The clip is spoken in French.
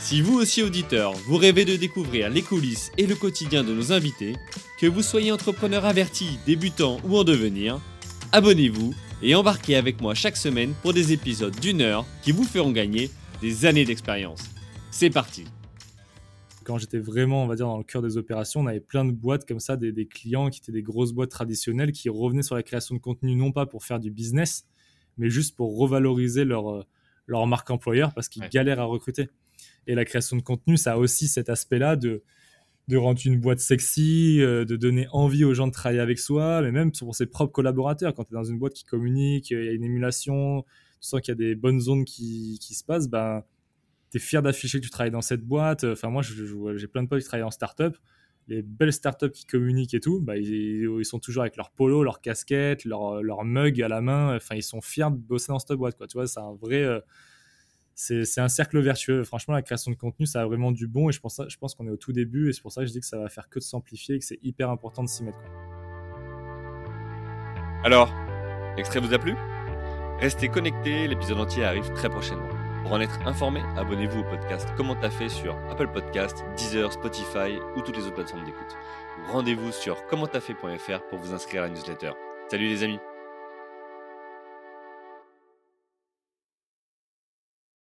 Si vous aussi auditeur, vous rêvez de découvrir les coulisses et le quotidien de nos invités, que vous soyez entrepreneur averti, débutant ou en devenir, abonnez-vous et embarquez avec moi chaque semaine pour des épisodes d'une heure qui vous feront gagner des années d'expérience. C'est parti quand j'étais vraiment, on va dire, dans le cœur des opérations, on avait plein de boîtes comme ça, des, des, clients qui étaient des grosses boîtes traditionnelles qui revenaient sur la création de contenu, non pas pour faire du business, mais juste pour revaloriser leur, euh, leur marque employeur parce qu'ils galèrent à recruter. Et la création de contenu, ça a aussi cet aspect-là de, de rendre une boîte sexy, euh, de donner envie aux gens de travailler avec soi, mais même pour ses propres collaborateurs. Quand tu es dans une boîte qui communique, il y a une émulation, tu sens qu'il y a des bonnes zones qui, qui se passent, ben, tu es fier d'afficher que tu travailles dans cette boîte. Enfin, moi, j'ai plein de potes qui travaillent en start-up. Les belles startups qui communiquent et tout, bah, ils, sont toujours avec leur polo, leur casquette, leur, leur mug à la main. Enfin, ils sont fiers de bosser dans cette boîte. Tu vois, c'est un vrai. Euh, c'est un cercle vertueux. Franchement, la création de contenu, ça a vraiment du bon et je pense, pense qu'on est au tout début et c'est pour ça que je dis que ça va faire que de s'amplifier et que c'est hyper important de s'y mettre. Alors, l'extrait vous a plu? Restez connectés, l'épisode entier arrive très prochainement. Pour en être informé, abonnez-vous au podcast Comment t'as fait sur Apple Podcast, Deezer, Spotify ou toutes les autres plateformes d'écoute. Rendez-vous sur commenttafait.fr pour vous inscrire à la newsletter. Salut les amis